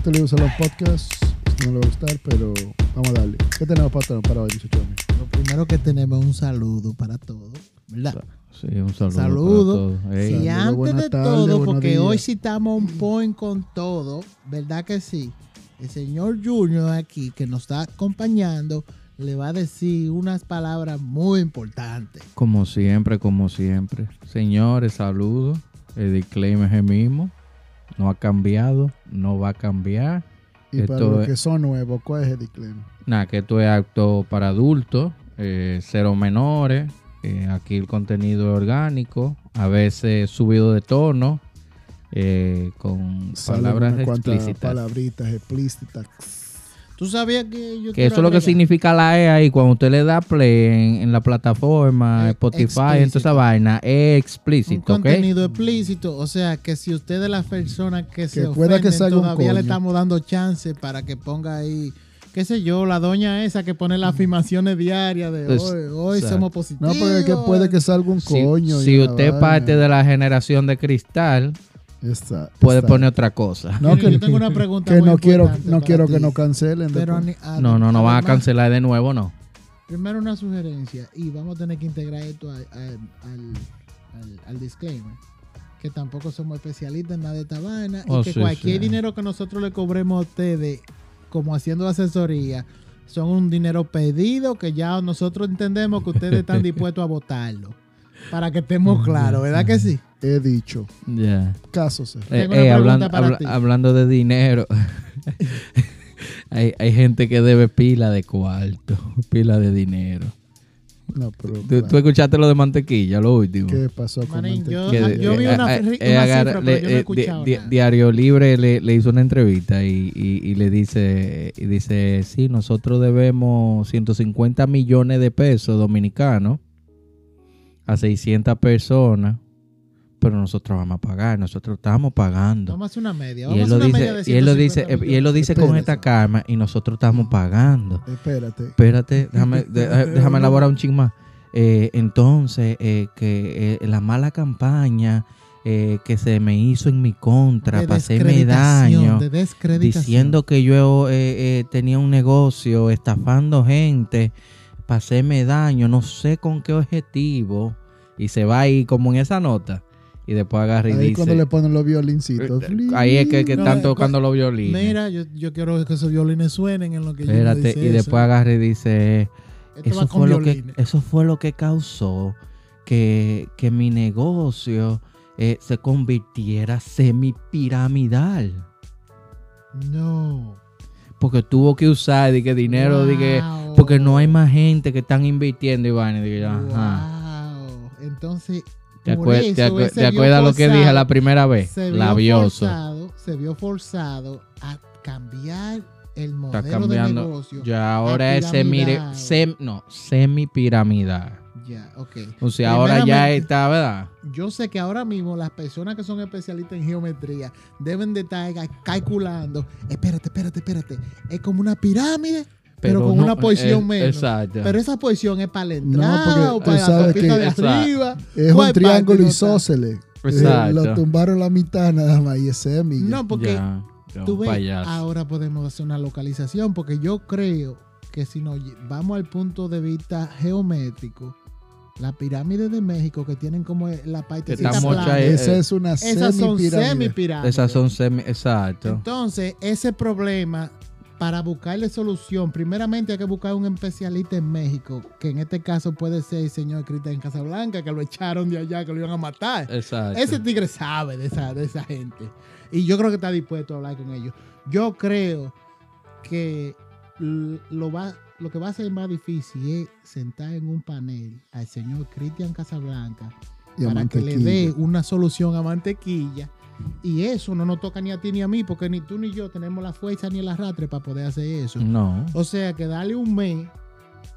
Este libro solo podcast. Esto no le va a gustar, pero vamos a darle. ¿Qué tenemos para, para hoy, muchachones? Lo primero que tenemos es un saludo para todos, ¿verdad? Sí, un saludo. Saludo. para todos. Ey, Y Saludos, antes de todo, porque días. hoy sí estamos un point con todo, ¿verdad que sí? El señor Junior aquí, que nos está acompañando, le va a decir unas palabras muy importantes. Como siempre, como siempre. Señores, saludos. El disclaimer es el mismo. No ha cambiado, no va a cambiar. Y para Esto los es- que son nuevos, ¿cuál es el disclaimer? Nada, que esto es acto para adultos, eh, cero menores. eh, aquí el contenido es orgánico, a veces subido de tono, eh, con Salen palabras explícitas. palabritas explícitas. ¿Tú sabías que yo Que eso es lo que significa la E ahí, cuando usted le da play en, en la plataforma, Eh, Spotify, en toda esa vaina, es Un explícito, contenido explícito, o sea que si usted es la persona que, se pueda que ofenden, salga un todavía le estamos dando chance para que ponga ahí, qué sé yo, la doña esa que pone las afirmaciones diarias de Pues, hoy, hoy exacto. somos No, positivos. porque es que puede que salga un coño. si usted es vaina. parte de la generación de cristal, Está- puede está. poner otra cosa. No, que, yo tengo una pregunta que muy no quiero, no quiero ti. que nos cancelen. Pero a- No, no, no van a cancelar de nuevo, no. Primero una sugerencia y vamos a tener que integrar esto a- a- al, al- al disclaimer. Que tampoco somos especialistas en nada de esta vaina Oh, y que sí, cualquier sí. dinero que nosotros le cobremos a ustedes, como haciendo asesoría, son un dinero pedido que ya nosotros entendemos que ustedes están dispuestos a votarlo. Para que estemos claros, ¿verdad que sí? He dicho. Ya. Caso cerrado. Eh, eh, hablando, para habla- ti. hablando de dinero, hay, hay gente que debe pila de cuarto, pila de dinero. No, pero. ¿Tú, claro. tú escuchaste lo de mantequilla, lo último? ¿Qué pasó con Manín, mantequilla? yo- vi eh, una eh, eh, una agarra- cifra, pero yo no he eh, escuchado di- nada. Diario Libre le, le hizo una entrevista y, y- y le dice, y dice, sí, nosotros debemos 150 millones de pesos dominicanos a 600 personas, pero nosotros vamos a pagar, nosotros estamos pagando. Vamos a hacer una media. Y Vamos él a lo hacer una media dice, de y él lo dice, 150 y él lo dice con esta calma y nosotros estamos pagando. Espérate. Espérate, déjame, eh, déjame elaborar un ching más. Eh, entonces, eh, que eh, la mala campaña eh, que se me hizo en mi contra de para hacerme daño, de diciendo que yo eh, eh, tenía un negocio estafando gente para hacerme daño, no sé con qué objetivo, y se va ahí como en esa nota, y después agarra y Ahí dice, cuando le ponen los violincitos. eh, ahí es que, que No, están eh, tocando los violines. Mira, yo, yo quiero que esos violines suenen en lo que yo Espérate, dice y después agarra y dice, Esto eso fue, lo que, eso fue lo que causó que, que mi negocio eh, se convirtiera semipiramidal. No. Porque tuvo que usar de que dinero, de que, Wow. porque no hay más gente que están invirtiendo y vaina. de que, ajá. Wow. Entonces, ¿Te, acuer- vio acuerdas lo que dije la primera vez? se vio Labioso. forzado, se vio forzado a cambiar el Está modelo de cambiando. negocio. Ya ahora es semi, sem- no, semipiramidal. Ya, ok. O sea, ahora ya está, ¿verdad? Yo sé que ahora mismo las personas que son especialistas en geometría deben de estar ca- calculando. Espérate, espérate, espérate. Es como una pirámide, pero, con no- una posición eh, menos. Exacto. Pero esa posición es para la No, entrada porque o para tú la sabes que- de Exacto. arriba. Es ¿Cuál un triángulo no isósceles. Eh, Exacto. lo tumbaron la mitad nada más y es semi. ya. No, porque Ya, ya, tú ves, payaso. ahora podemos hacer una localización, porque yo creo que si nos vamos al punto de vista geométrico, la pirámide de México que tienen como la parte eh, Esa es una esas son semipirámide. semipirámides. Esas son semi, exacto. Entonces, ese problema, para buscarle solución, primeramente hay que buscar un especialista en México, que en este caso puede ser el señor Cristian Casablanca, que lo echaron de allá, que lo iban a matar. Exacto. Ese tigre sabe de esa, de esa gente. Y yo creo que está dispuesto a hablar con ellos. Yo creo que lo, va, lo que va a ser más difícil es sentar en un panel al señor Cristian Casablanca para que le dé una solución a mantequilla. Y eso no nos toca ni a ti ni a mí, porque ni tú ni yo tenemos la fuerza ni el arrastre para poder hacer eso. No. O sea que darle un mes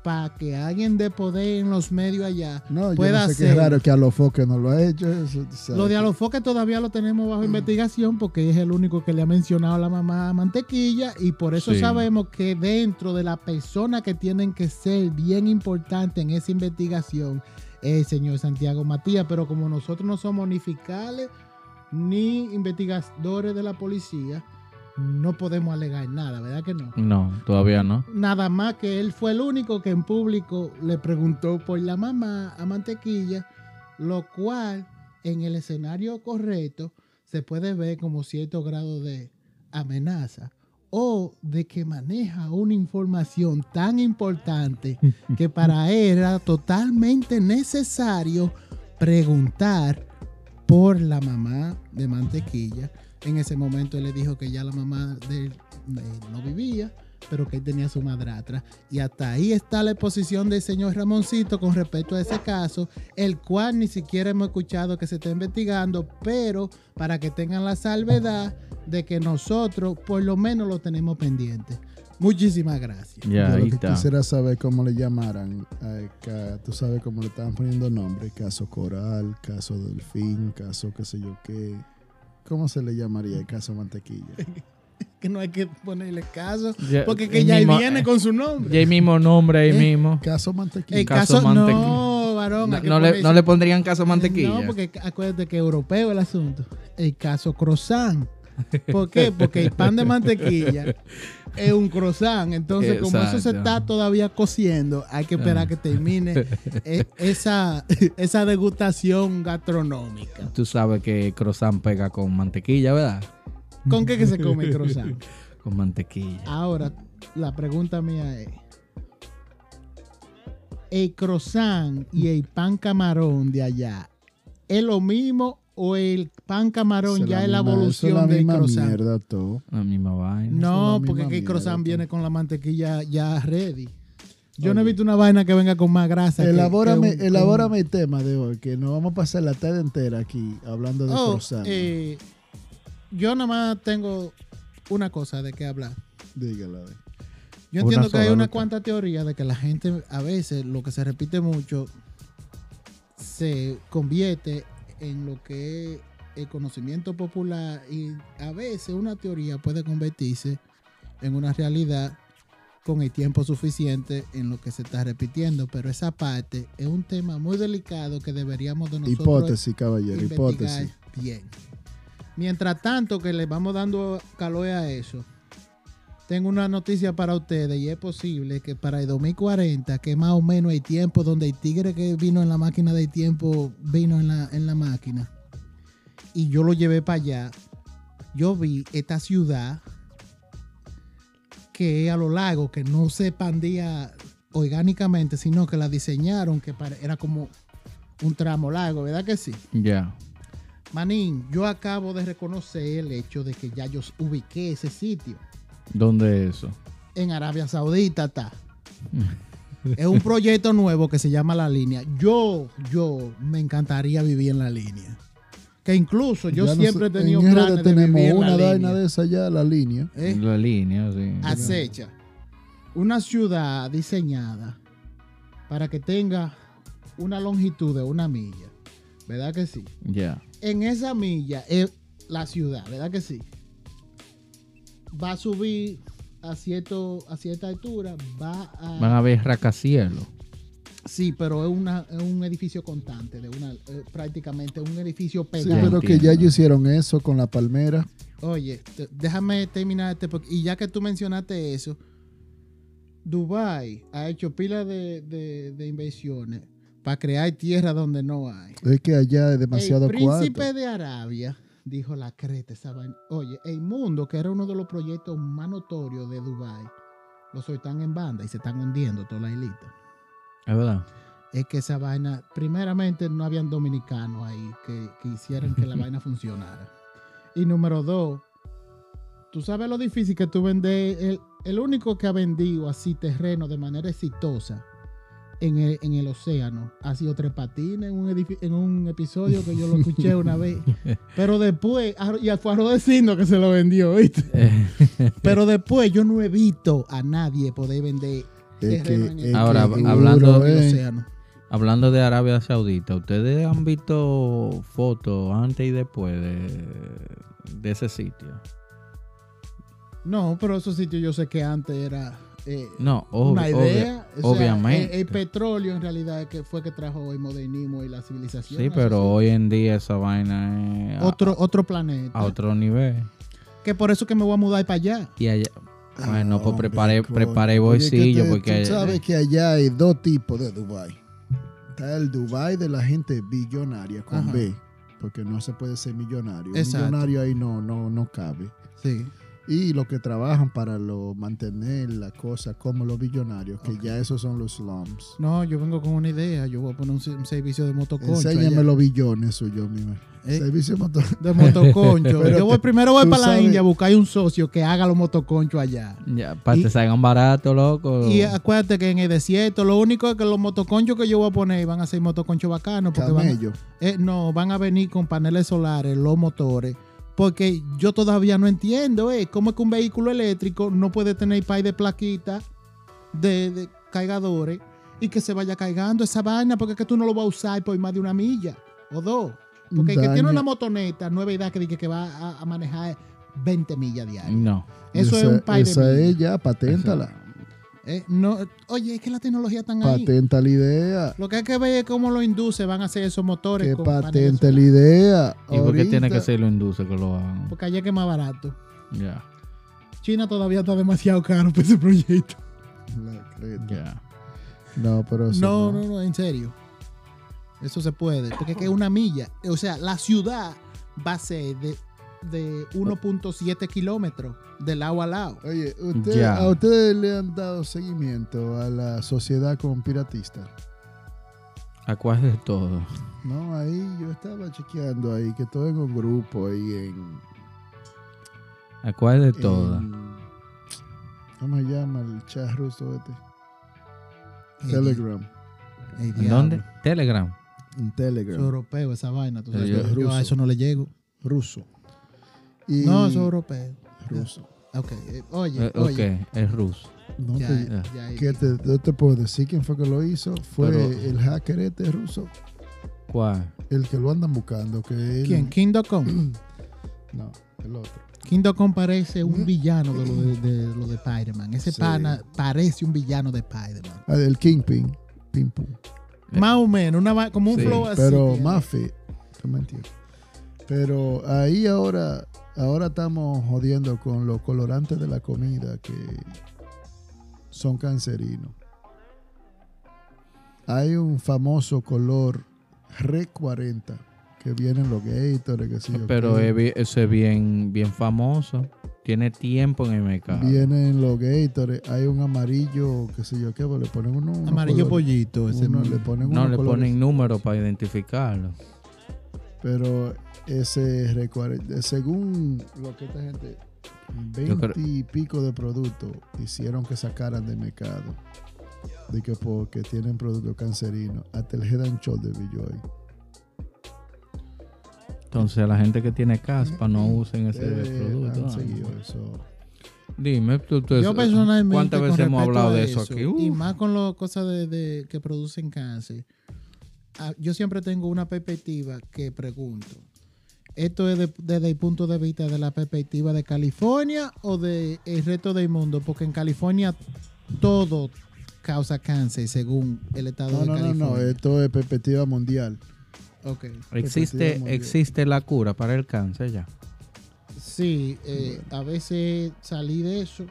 para que alguien de poder en los medios allá No, yo pueda no sé qué hacer. es raro que a los foques no lo ha hecho. eso. Lo de Alofoque todavía lo tenemos bajo investigación porque es el único que le ha mencionado a la mamá a Mantequilla y por eso Sí. sabemos que dentro de las personas que tienen que ser bien importantes en esa investigación es el señor Santiago Matías, pero como nosotros no somos ni fiscales ni investigadores de la policía, no podemos alegar nada, ¿verdad que no? No, todavía no. Nada más que él fue el único que en público le preguntó por la mamá a Mantequilla, lo cual en el escenario correcto se puede ver como cierto grado de amenaza o de que maneja una información tan importante que para él era totalmente necesario preguntar por la mamá de Mantequilla. En ese momento él le dijo que ya la mamá de él eh, no vivía, pero que él tenía su madrastra. Y hasta ahí está la exposición del señor Ramoncito con respecto a ese caso, el cual ni siquiera hemos escuchado que se está investigando, pero para que tengan la salvedad de que nosotros por lo menos lo tenemos pendiente. Muchísimas gracias. Ya, Yo ahí lo que está. quisiera saber cómo le llamaran. eh, tú sabes cómo le estaban poniendo nombre. Caso Coral, caso Delfín, caso qué sé yo qué. ¿Cómo se le llamaría el caso Mantequilla? Que no hay que ponerle caso, Ya, porque que el ya ahí mismo- viene con su nombre. Ya hay mismo nombre ahí Eh, mismo. Caso Mantequilla. El caso caso, Mantequilla. no, varón. No, no le, no le pondrían caso mantequilla. No, porque acuérdate que europeo el asunto. El caso croissant. ¿Por qué? Porque el pan de mantequilla es un croissant. Entonces, como eso se está todavía cociendo, hay que esperar Ah. que termine e- esa, esa degustación gastronómica. Tú sabes que croissant pega con mantequilla, ¿verdad? ¿Con qué que se come el croissant? Con mantequilla. Ahora, la pregunta mía es: ¿el croissant y el pan camarón de allá es lo mismo o el pan camarón ya es la misma- evolución la del misma croissant? mierda todo. La misma vaina. No, la porque el croissant mierda. viene con la mantequilla ya ready. Yo no he visto una vaina que venga con más grasa. Elabórame, que un- que elabórame un- el tema de hoy, que nos vamos a pasar la tarde entera aquí hablando de Oh, croissant. eh, yo nada más tengo una cosa de qué hablar. Dígala. Yo Una entiendo que hay una cuanta teoría de que la gente a veces lo que se repite mucho se convierte en lo que es el conocimiento popular y a veces una teoría puede convertirse en una realidad con el tiempo suficiente en lo que se está repitiendo, pero esa parte es un tema muy delicado que deberíamos de nosotros Hipótesis, caballero, investigar hipótesis. bien. Mientras tanto que le vamos dando calor a eso, tengo una noticia para ustedes y es posible que para el 2040, que más o menos el tiempo donde el tigre que vino en la máquina del tiempo vino en la, en la máquina y yo lo llevé para allá, yo vi esta ciudad que a lo largo, que no se expandía orgánicamente, sino que la diseñaron, que era como un tramo largo, ¿verdad que sí? Ya. Manín, yo acabo de reconocer el hecho de que ya yo ubiqué ese sitio. ¿Dónde es eso? En Arabia Saudita está. Es un proyecto nuevo que se llama La Línea. Yo, yo me encantaría vivir en la línea. Que incluso yo Ya no siempre he tenido planes de tenemos vivir en una la vaina línea. de esa ya, la línea. ¿eh? La línea, sí. acecha una ciudad diseñada para que tenga una longitud de una milla. ¿Verdad que sí? Ya. En esa milla es la ciudad, ¿verdad que sí? Va a subir a, cierto, a cierta altura, va a... Van a ver rascacielos. Sí, pero es, una, es un edificio constante, de una, eh, prácticamente un edificio Sí, pegado. pero que ya ellos hicieron eso con la palmera. Oye, te- déjame terminar este. porque- Y ya que tú mencionaste eso, Dubai ha hecho pila de, de- de inversiones para crear tierra donde no hay. Es que allá es demasiado el príncipe cuarto. de Arabia dijo la creta esa vaina. Oye, el mundo, que era uno de los proyectos más notorios de Dubai, los soltan en banda y se están hundiendo toda la islita. Es verdad. Es que esa vaina, primeramente no habían dominicanos ahí que, que hicieran que la vaina funcionara. Y número dos, tú sabes lo difícil que tú vendes, el, el único que ha vendido así terreno de manera exitosa en el, en el océano ha sido Tres Patines en un, en un episodio que yo lo escuché una vez. Pero después, a- y fue a Rodecindo que se lo vendió, ¿viste? Pero después yo no he visto a nadie poder vender Es terreno que- en es el, Ahora, que hablando- duro, en el eh. océano. Hablando de Arabia Saudita, ¿ustedes han visto fotos antes y después de, de ese sitio? No, pero esos sitios yo sé que antes era eh, No, ob- una idea. obvia- O sea, obviamente. el, el petróleo en realidad es que fue que trajo el modernismo y la civilización. sí, pero hoy en día esa vaina es a- otro, otro planeta. a, otro nivel. que por eso que me voy a mudar para allá. Y allá. Bueno, pues prepare Oye, que bolsillo porque Tú sabes que allá hay dos tipos de Dubai. Está el Dubai de la gente billonaria con Ajá. B, porque no se puede ser millonario. Exacto. Millonario ahí no, no, no cabe. Sí. Y los que trabajan para lo, mantener la cosa como los billonarios, que ya esos son los slums. No, yo vengo con una idea. Yo voy a poner un, se- un servicio de motoconcho. Enséñame allá. los billones suyos, mi Eh. Servicio. De motoconcho. Pero yo voy primero voy para la India a buscar un socio que haga los motoconchos allá. ya, para que salgan baratos, loco. Y acuérdate que en el desierto lo único es que los motoconchos que yo voy a poner van a ser motoconchos bacanos porque van, Camello. eh, no, van a venir con paneles solares, los motores. Porque yo todavía no entiendo, eh, cómo es que un vehículo eléctrico no puede tener pay de plaquita de, de cargadores y que se vaya cargando esa vaina porque es que tú no lo vas a usar por más de una milla o dos. Porque el que tiene una motoneta, no es verdad que, diga que va a, a manejar 20 millas diarias. No. Eso es Esa- un pay de Esa millas. es ya, paténtala. Eh, no, oye, es que la tecnología está ahí. Patenta la idea. Lo que hay que ver es cómo los induce van a hacer esos motores. Que con patente la idea. ¿Y por qué tiene que ser lo induce que lo hagan? Porque allá que es más barato. Ya, China todavía está demasiado caro para ese proyecto. La creta. ya. No, pero eso No, no, no, en serio. Eso se puede. Porque es que una milla. O sea, la ciudad va a ser de, de 1.7 kilómetros de lado a lado. Oye, usted-. ¿a ustedes le han dado seguimiento a la sociedad conspiratista? ¿A cuál de todo? No, ahí yo estaba chequeando ahí que todo en un grupo ahí en... ¿A cuál de todo? en- ¿Cómo se llama el chat ruso este? Telegram. ¿En dónde? Telegram. En Telegram. es europeo, esa vaina. tú sabes Yo- que yo, ruso. a eso no le llego. Ruso. Y- No, es europeo. ruso. Ok, eh, oye, Eh, oye. ok, es ruso. No Ya, te- ya. ¿Qué te, yo te puedo decir quién fue que lo hizo? Fue Pero- el hacker este ruso. ¿Cuál? El que lo andan buscando. Que él- ¿Quién? King.com. No, el otro. King.com parece un villano de lo de, de, lo de Spider-Man. Ese Sí. pana parece un villano de Spider-Man. Ah, el Kingpin. Pim pum. Más o menos, una, como un Sí, flow así. Pero fe. tú me entiendes. Pero ahí ahora, ahora estamos jodiendo con los colorantes de la comida que son cancerinos. Hay un famoso color Re 40 que vienen los Gatorade, que sé yo Pero qué. es bi- eso es bien, bien famoso. Tiene tiempo en el mercado. Vienen los Gatorade. Hay un amarillo, qué sé yo qué, pues le ponen uno, Amarillo colores. pollito. Ese Uno le ponen No le colores. ponen número para identificarlo. Pero ese recuer- según lo que esta gente, Yo 20 creo- y pico de productos hicieron que sacaran de mercado. De que porque tienen productos cancerinos. Hasta el Head and Shoulder vi yo ahí. Entonces, la gente que tiene caspa no usen ese Ustedes producto. han eso. Dime, tú, tú- Yo personalmente. ¿cuántas veces hemos hablado de eso aquí? Y Uf. más con las cosas de, de- que producen cáncer. Ah, Yo siempre tengo una perspectiva que pregunto. ¿Esto es de- desde el punto de vista de la perspectiva de California o del resto del mundo? Porque en California todo causa cáncer según el estado No, de no, no, California. no. Esto es perspectiva mundial. Ok. existe, mundial. existe la cura para el cáncer ya. Sí, eh, a veces salí de eso.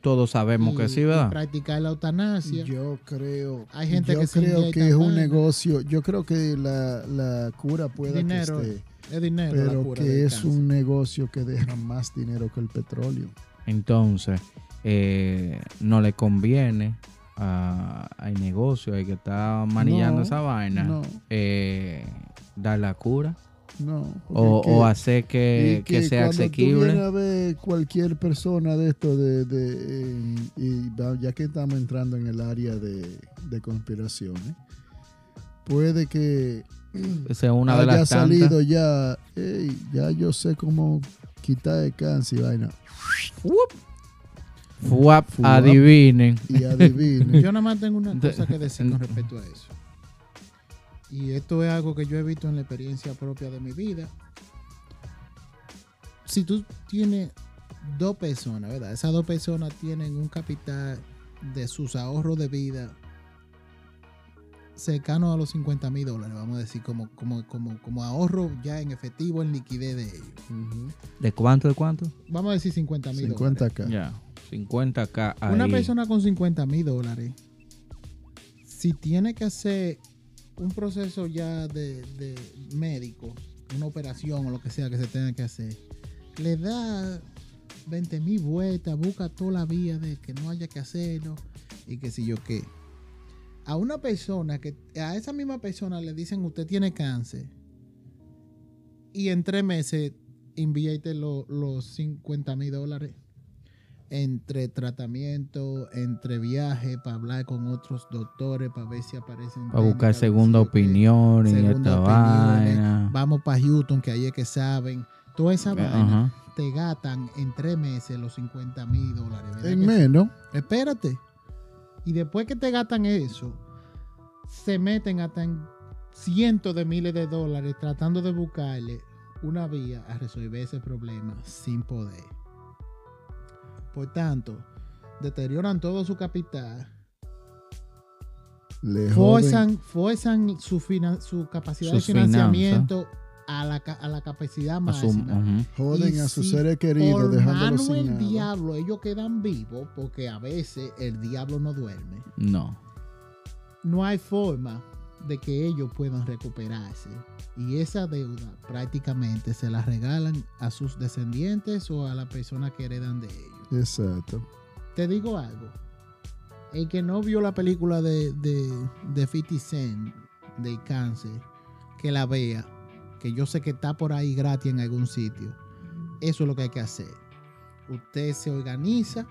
Todos sabemos que sí, ¿verdad? practicar la eutanasia. Yo creo, Hay gente yo que creo que es un negocio. Yo creo que la, la cura puede Dinero, que esté, es dinero. la pero cura que es cáncer. un negocio que deja más dinero que el petróleo. Entonces, eh, no le conviene a- al negocio, al que está manillando No, esa vaina, no. eh, dar la cura No. o, es que- o hacer que, que sea tú asequible. vienes a ver cualquier persona de esto, de, de, y ya que estamos entrando en el área de, de conspiraciones, puede que es una de haya las salido tantas. ya, "Ey, ya yo sé cómo quitar el cáncer y vaina. Fuap, Fuap. adivinen. Y adivine. Yo nada más tengo una De- cosa que decir con respecto a eso. Y esto es algo que yo he visto en la experiencia propia de mi vida. Si tú tienes dos personas, ¿verdad? Esas dos personas tienen un capital de sus ahorros de vida cercano a los 50 mil dólares, vamos a decir, como, como, como, como ahorro ya en efectivo, en liquidez de ellos. ¿De cuánto, de cuánto? Vamos a decir 50 mil dólares. 50k. Ya, 50k ahí. Una persona con 50 mil dólares, si tiene que hacer un proceso ya de, de médico, una operación o lo que sea que se tenga que hacer, le da 20 mil vueltas, busca toda la vía de que no haya que hacerlo y que si yo qué. A una persona que, a esa misma persona le dicen usted tiene cáncer y en tres meses invierte lo- los 50 mil dólares entre tratamiento, entre viaje, para hablar con otros doctores, para ver si aparecen. Para buscar segunda opinión y esta opiniones, vaina. Vamos para Houston, que ahí es que saben. Toda esa vaina te gastan en tres meses los 50 mil dólares. ¿verdad En sí? menos. Espérate. Y después que te gastan eso, se meten hasta en cientos de miles de dólares tratando de buscarle una vía a resolver ese problema sin poder. Por tanto, deterioran todo su capital, Le forzan, forzan su, finan- su capacidad Sus de financiamiento a la, a la capacidad A su- máxima. Joden Y a sus si seres queridos, Por dejándolos mano sin el nada. diablo, ellos quedan vivos porque a veces el diablo no duerme. No. No hay forma de que ellos puedan recuperarse. Y esa deuda prácticamente se la regalan a sus descendientes o a la persona que heredan de ellos. Exacto. Te digo algo. El que no vio la película de, de, de 50 Cent, de cáncer, que la vea, que yo sé que está por ahí gratis en algún sitio. Eso es lo que hay que hacer. Usted se organiza,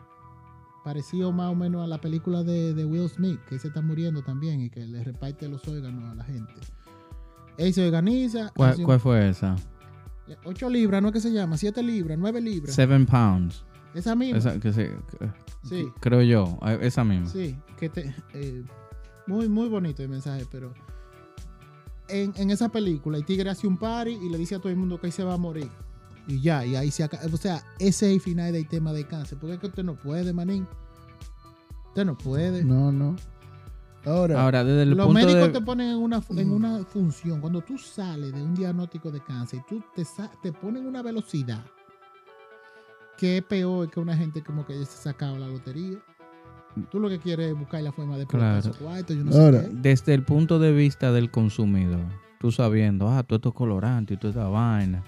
parecido más o menos a la película de, de Will Smith, que se está muriendo también y que le reparte los órganos a la gente. Él se organiza. ¿Cuál, hace un- cuál fue esa? 8 libras, ¿no es que se llama? 7 libras, 9 libras. Seven pounds. Esa misma. Esa, que se- que- Sí. Creo yo. Esa misma. Sí, que te, eh, muy, muy bonito el mensaje, pero en, en esa película el tigre hace un party y le dice a todo el mundo que ahí se va a morir. Y ya, y ahí se acaba. O sea, ese es el final del tema del cáncer. Porque es que usted no puede, manín. Usted no puede. No, no. Ahora, Ahora, desde el Los punto médicos de... te ponen en una, en Mm. una función. Cuando tú sales de un diagnóstico de cáncer, tú te, sa- te ponen una velocidad que es peor que una gente como que ya se sacaba la lotería. Tú lo que quieres es buscar la forma de Claro. explotar su cuarto, yo no sé qué. Desde el punto de vista del consumidor, tú sabiendo, ah, todo esto es colorante y toda esta vaina.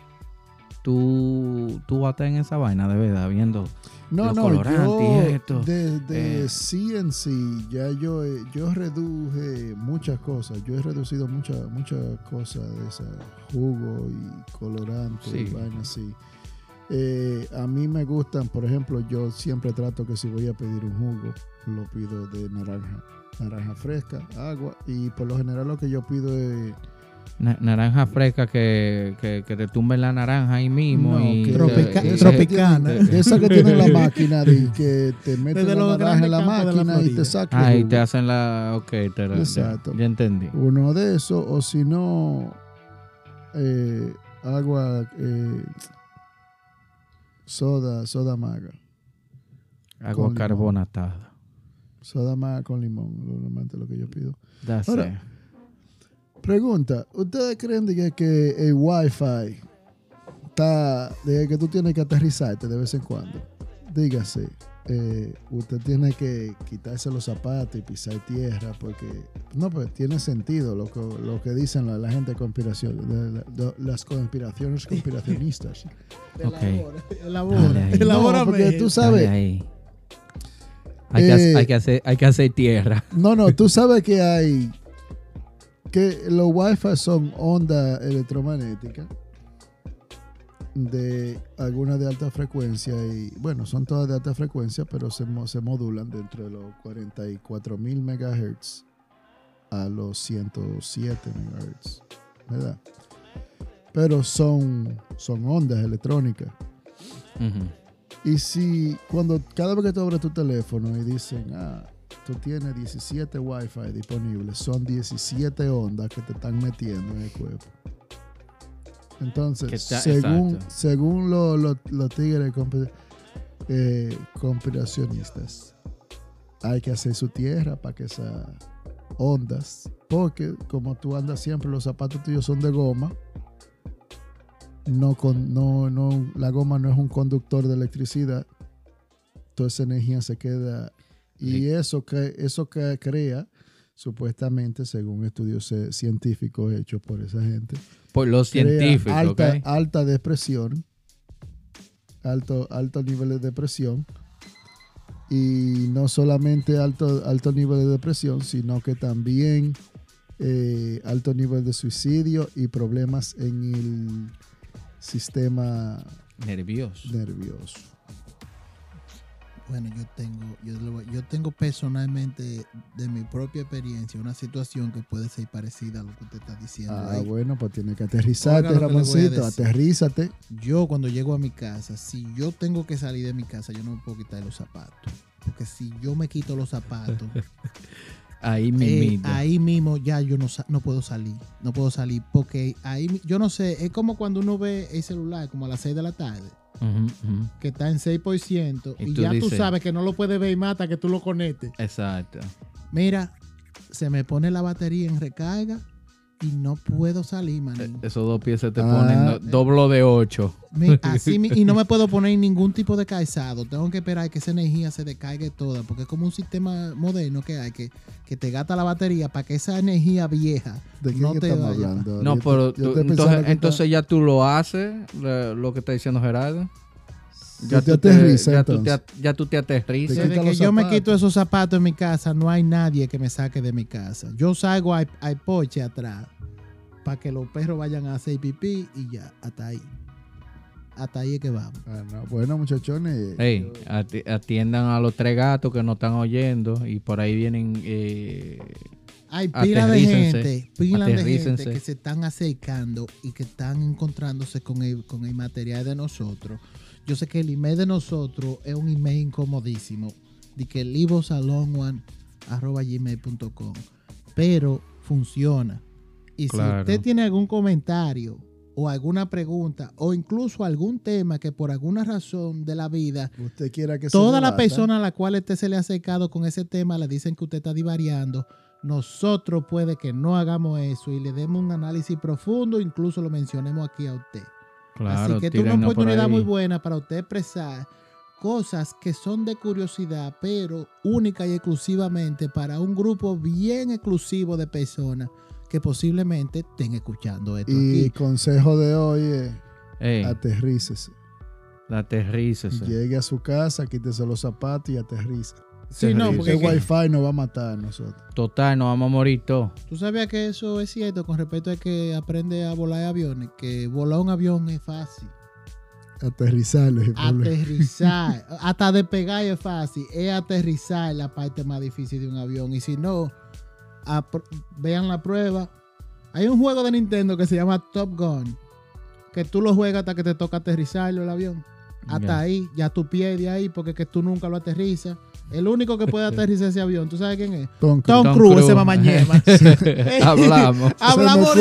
Tú, tú vas a estar en esa vaina de verdad, viendo. no, los no, colorantes y esto, desde eh. sí en sí, ya yo, yo reduje muchas cosas. Yo he reducido muchas muchas cosas de esa jugo y colorante y vaina así. Eh, a mí me gustan, por ejemplo, yo siempre trato que si voy a pedir un jugo, lo pido de naranja. Naranja fresca, agua. Y por lo general lo que yo pido es Na- naranja fresca que, que, que te tumben la naranja ahí mismo. No, y que- Tropica- y- esa que tropicana. de esa que tiene la máquina de que te meten Desde la naranja en la máquina y te saca Ah, y te hacen la. Ok, te la, ya- Exacto. Ya, entendí. uno de esos o si no eh, agua eh, soda soda maga Agua carbonatada. soda maga con limón normalmente lo que yo pido. That's Ahora- it. pregunta ustedes creen de que, que el wifi está de que tú tienes que aterrizarte de vez en cuando dígase eh, usted tiene que quitarse los zapatos y pisar tierra porque no pues tiene sentido lo que, lo que dicen la, la gente de conspiración de- de- de- las conspiraciones conspiracionistas Ok. Elabora, elabora. No, porque tú sabes. Hay, que, Eh, hacer- hay, que hacer, hay que hacer tierra. No, no, tú sabes que hay que los wifi son ondas electromagnéticas de algunas de alta frecuencia y bueno, son todas de alta frecuencia, pero se, se modulan dentro de los 44 mil megahertz a los 107 megahertz, ¿verdad? Pero son, son ondas electrónicas. Y si cuando cada vez que tú abres tu teléfono y dicen, ah, tú tienes 17 wifi disponibles, son 17 ondas que te están metiendo en el cuerpo. Entonces, según, exacto. según lo- lo- los tigres eh, conspiracionistas, hay que hacer su tierra para que esas ondas Porque como tú andas siempre, los zapatos tuyos son de goma. No con, no, no, la goma no es un conductor de electricidad. Toda esa energía se queda. Y Sí. eso que, eso que crea, supuestamente, según estudios científicos hechos por esa gente, Por los científicos, alta, ¿ok? alta depresión, alto, alto nivel de depresión. Y no solamente alto, alto nivel de depresión, sino que también eh, alto nivel de suicidio y problemas en el sistema Nervioso. nervioso. Bueno, yo tengo, yo, yo tengo personalmente de mi propia experiencia una situación que puede ser parecida a lo que usted está diciendo. Ah, ahí. bueno, pues tiene que aterrizarte, Oiga Ramoncito, aterrízate. Yo cuando llego a mi casa, si yo tengo que salir de mi casa, yo no me puedo quitar los zapatos. Porque si yo me quito los zapatos, Ahí eh, ahí mismo ya yo no, no puedo salir. No puedo salir. Porque ahí, yo no sé, es como cuando uno ve el celular como a las 6 de la tarde, Que está en 6%, Y y, tú ya tú sabes que no lo puedes ver y mata que tú lo conectes. Exacto. Mira, se me pone la batería en recarga y no puedo salir, Eh, manín. Esos dos pies se te Ah. ponen do- doblo de ocho. Así y no me puedo poner ningún tipo de calzado. Tengo que esperar que esa energía se descargue toda, porque es como un sistema moderno que hay que, que te gasta la batería para que esa energía vieja ¿De qué no te vaya. hablando? No, pero tú- entonces, entonces ya tú lo haces, lo que está diciendo Gerardo. Ya te tú te- aterriza, ya, tú te, ya tú te aterrizas. Desde que yo me quito esos zapatos en mi casa, no hay nadie que me saque de mi casa. Yo salgo al, al porche atrás para que los perros vayan a hacer pipí y ya, hasta ahí. Hasta ahí es que vamos. Ah, no, Bueno, muchachones. Atiendan a los tres gatos que no están oyendo y por ahí vienen eh, Hay pila de gente, pila de gente que se están acercando y que están encontrándose con el, con el material de nosotros. Yo sé que el email de nosotros es un email incomodísimo, de que livosalonone.gmail.com, pero funciona. Y Claro. si usted tiene algún comentario o alguna pregunta o incluso algún tema que por alguna razón de la vida Usted quiera que se Toda la persona a la cual usted se le ha acercado con ese tema le dicen que usted está divariando. Nosotros puede que no hagamos eso y le demos un análisis profundo, incluso lo mencionemos aquí a usted. Claro, Así que es una oportunidad muy buena para usted expresar cosas que son de curiosidad, pero única y exclusivamente para un grupo bien exclusivo de personas que posiblemente estén escuchando esto Y aquí. consejo de hoy es Ey, aterrícese. aterrícese. Llegue a su casa, quítese los zapatos y aterriza. Sí, no, Ese porque que- wifi nos va a matar a nosotros. Total, nos vamos a morir todos. tú sabías que eso es cierto con respecto a que aprende a volar aviones, que volar un avión es fácil. Aterrizarlo es el aterrizar, hasta despegar es fácil, es aterrizar la parte más difícil de un avión. Y si no, vean la prueba. Hay un juego de Nintendo que se llama Top Gun, que tú lo juegas hasta que te toca aterrizarlo el avión. Hasta ahí, ya tú pierdes ahí porque es que tú nunca lo aterrizas. El único que puede aterrizar ese avión, ¿tú sabes quién es? Tom. Tom, Tom Cruise, ese mamañema. Hablamos. Hablamos.